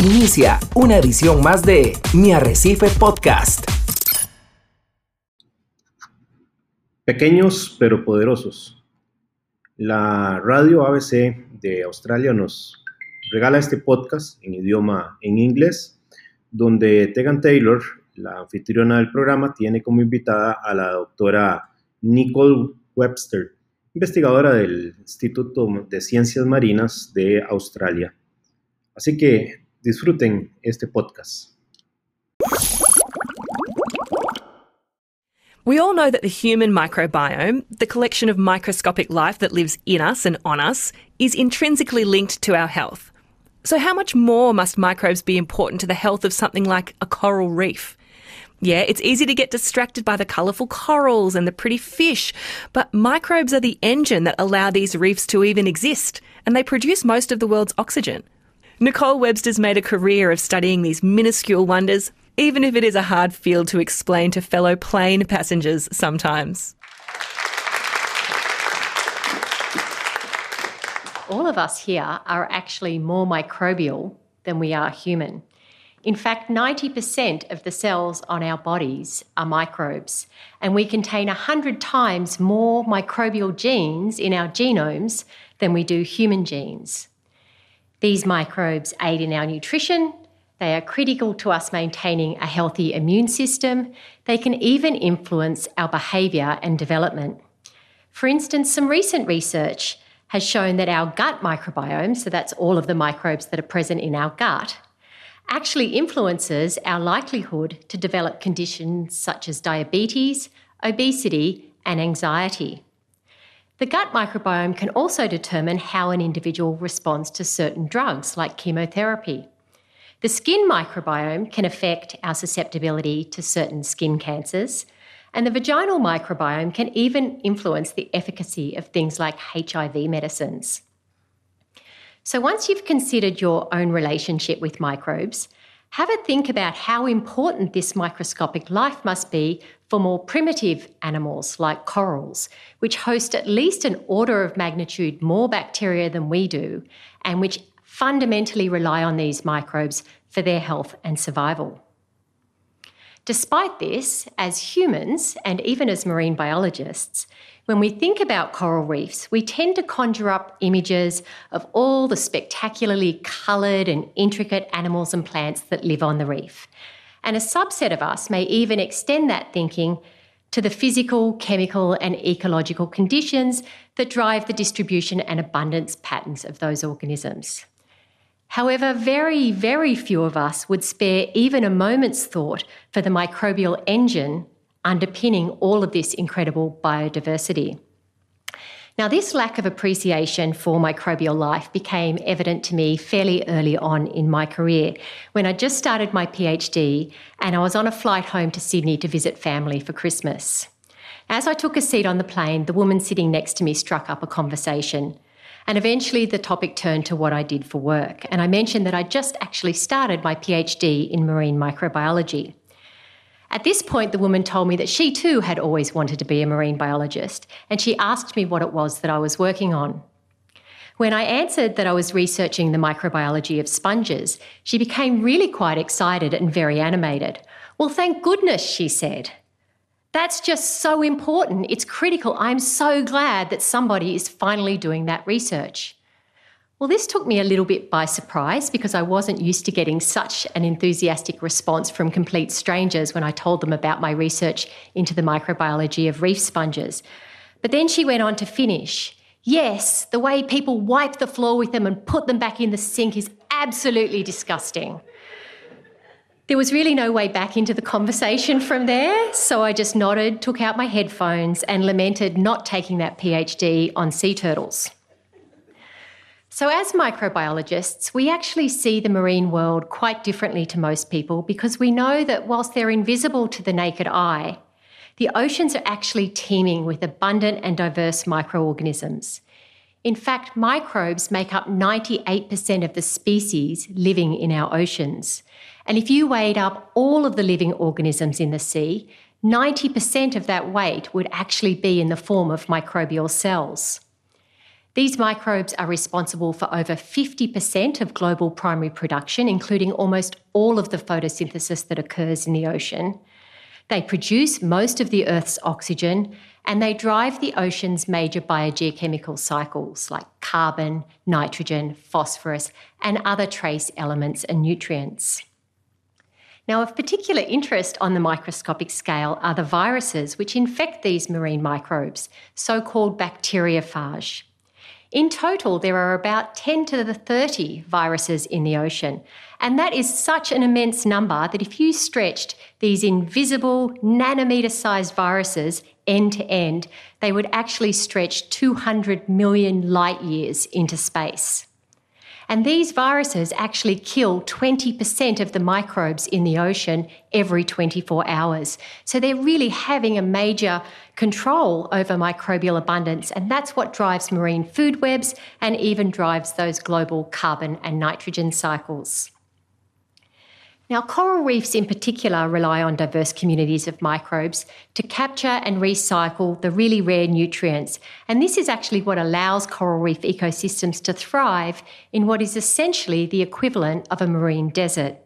Inicia una edición más de Mi Arrecife Podcast. Pequeños pero poderosos. La radio ABC de Australia nos regala este podcast en idioma en inglés, donde Tegan Taylor, la anfitriona del programa, tiene como invitada a la doctora Nicole Webster, investigadora del Instituto de Ciencias Marinas de Australia. Así que disfruten este podcast. We all know that the human microbiome, the collection of microscopic life that lives in us and on us, is intrinsically linked to our health. So, how much more must microbes be important to the health of something like a coral reef? Yeah, it's easy to get distracted by the colourful corals and the pretty fish, but microbes are the engine that allow these reefs to even exist, and they produce most of the world's oxygen. Nicole Webster's made a career of studying these minuscule wonders, even if it is a hard field to explain to fellow plane passengers sometimes. All of us here are actually more microbial than we are human. In fact, 90% of the cells on our bodies are microbes, and we contain 100 times more microbial genes in our genomes than we do human genes. These microbes aid in our nutrition, they are critical to us maintaining a healthy immune system, they can even influence our behaviour and development. For instance, some recent research has shown that our gut microbiome, so that's all of the microbes that are present in our gut, actually influences our likelihood to develop conditions such as diabetes, obesity, and anxiety. The gut microbiome can also determine how an individual responds to certain drugs like chemotherapy. The skin microbiome can affect our susceptibility to certain skin cancers, and the vaginal microbiome can even influence the efficacy of things like HIV medicines. So, once you've considered your own relationship with microbes, have a think about how important this microscopic life must be for more primitive animals like corals, which host at least an order of magnitude more bacteria than we do, and which fundamentally rely on these microbes for their health and survival. Despite this, as humans and even as marine biologists, when we think about coral reefs, we tend to conjure up images of all the spectacularly coloured and intricate animals and plants that live on the reef. And a subset of us may even extend that thinking to the physical, chemical, and ecological conditions that drive the distribution and abundance patterns of those organisms. However, very, very few of us would spare even a moment's thought for the microbial engine underpinning all of this incredible biodiversity. Now, this lack of appreciation for microbial life became evident to me fairly early on in my career when I just started my PhD and I was on a flight home to Sydney to visit family for Christmas. As I took a seat on the plane, the woman sitting next to me struck up a conversation. And eventually the topic turned to what I did for work. And I mentioned that I just actually started my PhD in marine microbiology. At this point, the woman told me that she too had always wanted to be a marine biologist, and she asked me what it was that I was working on. When I answered that I was researching the microbiology of sponges, she became really quite excited and very animated. Well, thank goodness, she said. That's just so important. It's critical. I'm so glad that somebody is finally doing that research. Well, this took me a little bit by surprise because I wasn't used to getting such an enthusiastic response from complete strangers when I told them about my research into the microbiology of reef sponges. But then she went on to finish. Yes, the way people wipe the floor with them and put them back in the sink is absolutely disgusting. There was really no way back into the conversation from there, so I just nodded, took out my headphones, and lamented not taking that PhD on sea turtles. So, as microbiologists, we actually see the marine world quite differently to most people because we know that whilst they're invisible to the naked eye, the oceans are actually teeming with abundant and diverse microorganisms. In fact, microbes make up 98% of the species living in our oceans. And if you weighed up all of the living organisms in the sea, 90% of that weight would actually be in the form of microbial cells. These microbes are responsible for over 50% of global primary production, including almost all of the photosynthesis that occurs in the ocean. They produce most of the Earth's oxygen and they drive the ocean's major biogeochemical cycles like carbon, nitrogen, phosphorus, and other trace elements and nutrients. Now, of particular interest on the microscopic scale are the viruses which infect these marine microbes, so called bacteriophage. In total, there are about 10 to the 30 viruses in the ocean. And that is such an immense number that if you stretched these invisible nanometer sized viruses end to end, they would actually stretch 200 million light years into space. And these viruses actually kill 20% of the microbes in the ocean every 24 hours. So they're really having a major control over microbial abundance. And that's what drives marine food webs and even drives those global carbon and nitrogen cycles. Now, coral reefs in particular rely on diverse communities of microbes to capture and recycle the really rare nutrients. And this is actually what allows coral reef ecosystems to thrive in what is essentially the equivalent of a marine desert.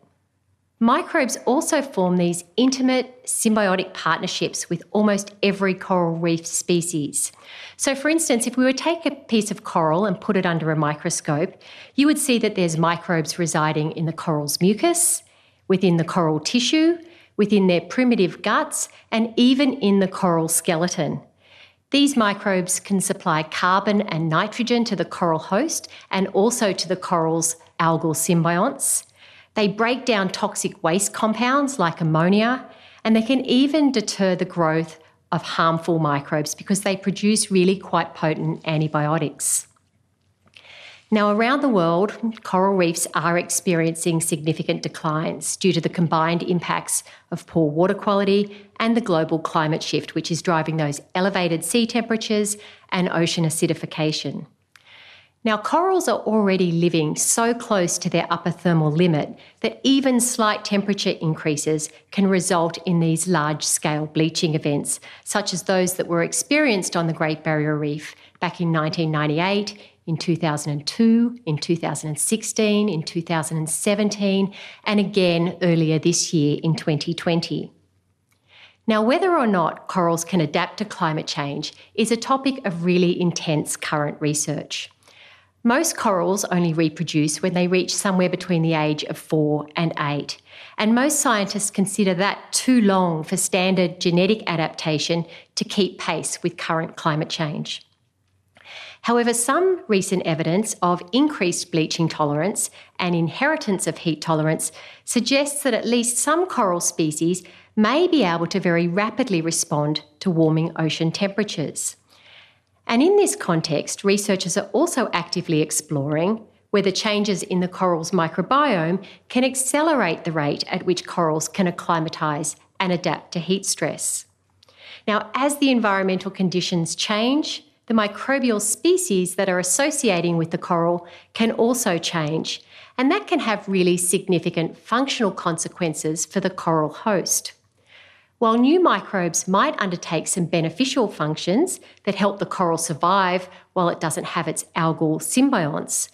Microbes also form these intimate symbiotic partnerships with almost every coral reef species. So, for instance, if we were to take a piece of coral and put it under a microscope, you would see that there's microbes residing in the coral's mucus, within the coral tissue, within their primitive guts, and even in the coral skeleton. These microbes can supply carbon and nitrogen to the coral host and also to the coral's algal symbionts. They break down toxic waste compounds like ammonia, and they can even deter the growth of harmful microbes because they produce really quite potent antibiotics. Now, around the world, coral reefs are experiencing significant declines due to the combined impacts of poor water quality and the global climate shift, which is driving those elevated sea temperatures and ocean acidification. Now, corals are already living so close to their upper thermal limit that even slight temperature increases can result in these large scale bleaching events, such as those that were experienced on the Great Barrier Reef back in 1998 in 2002, in 2016, in 2017, and again earlier this year in 2020. Now, whether or not corals can adapt to climate change is a topic of really intense current research. Most corals only reproduce when they reach somewhere between the age of four and eight, and most scientists consider that too long for standard genetic adaptation to keep pace with current climate change. However, some recent evidence of increased bleaching tolerance and inheritance of heat tolerance suggests that at least some coral species may be able to very rapidly respond to warming ocean temperatures. And in this context, researchers are also actively exploring whether changes in the coral's microbiome can accelerate the rate at which corals can acclimatise and adapt to heat stress. Now, as the environmental conditions change, the microbial species that are associating with the coral can also change, and that can have really significant functional consequences for the coral host. While new microbes might undertake some beneficial functions that help the coral survive while it doesn't have its algal symbionts,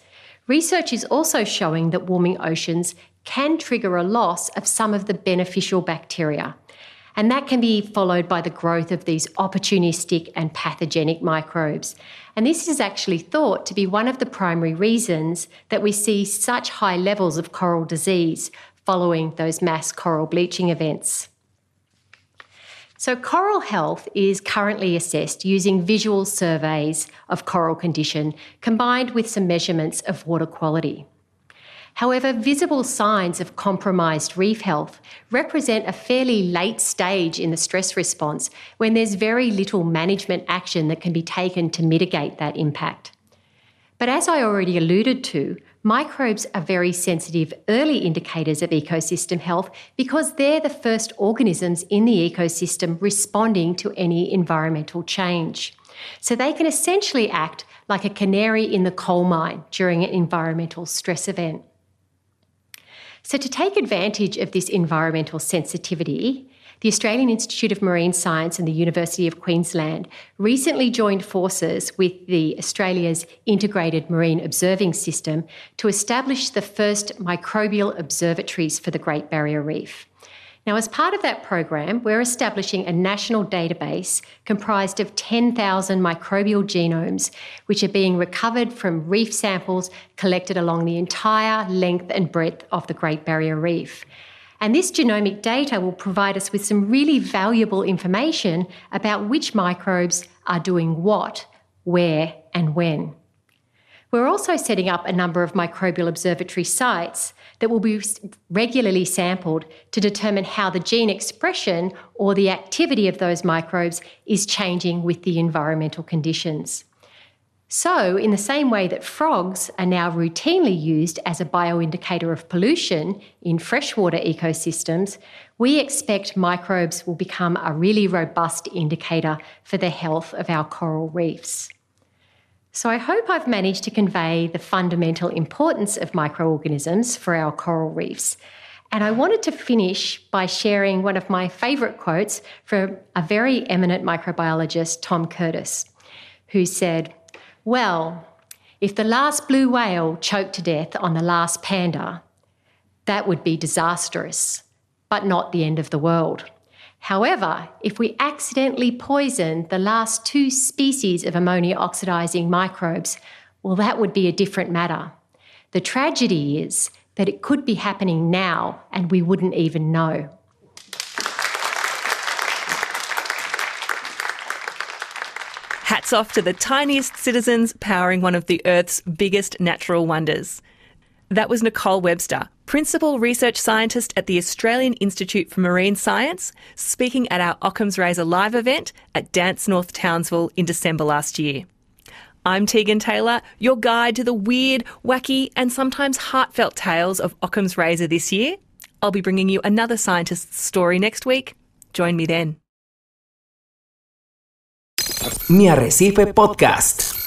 research is also showing that warming oceans can trigger a loss of some of the beneficial bacteria, and that can be followed by the growth of these opportunistic and pathogenic microbes. And this is actually thought to be one of the primary reasons that we see such high levels of coral disease following those mass coral bleaching events. So, coral health is currently assessed using visual surveys of coral condition combined with some measurements of water quality. However, visible signs of compromised reef health represent a fairly late stage in the stress response when there's very little management action that can be taken to mitigate that impact. But as I already alluded to, microbes are very sensitive early indicators of ecosystem health because they're the first organisms in the ecosystem responding to any environmental change. So they can essentially act like a canary in the coal mine during an environmental stress event. So, to take advantage of this environmental sensitivity, the Australian Institute of Marine Science and the University of Queensland recently joined forces with the Australia's Integrated Marine Observing System to establish the first microbial observatories for the Great Barrier Reef. Now, as part of that program, we're establishing a national database comprised of 10,000 microbial genomes, which are being recovered from reef samples collected along the entire length and breadth of the Great Barrier Reef. And this genomic data will provide us with some really valuable information about which microbes are doing what, where, and when. We're also setting up a number of microbial observatory sites that will be regularly sampled to determine how the gene expression or the activity of those microbes is changing with the environmental conditions. So, in the same way that frogs are now routinely used as a bioindicator of pollution in freshwater ecosystems, we expect microbes will become a really robust indicator for the health of our coral reefs. So, I hope I've managed to convey the fundamental importance of microorganisms for our coral reefs. And I wanted to finish by sharing one of my favourite quotes from a very eminent microbiologist, Tom Curtis, who said, well, if the last blue whale choked to death on the last panda, that would be disastrous, but not the end of the world. However, if we accidentally poison the last two species of ammonia oxidizing microbes, well, that would be a different matter. The tragedy is that it could be happening now and we wouldn't even know. Hats off to the tiniest citizens powering one of the Earth's biggest natural wonders. That was Nicole Webster, Principal Research Scientist at the Australian Institute for Marine Science, speaking at our Occam's Razor live event at Dance North Townsville in December last year. I'm Tegan Taylor, your guide to the weird, wacky, and sometimes heartfelt tales of Occam's Razor this year. I'll be bringing you another scientist's story next week. Join me then. Mi Arrecife Podcast.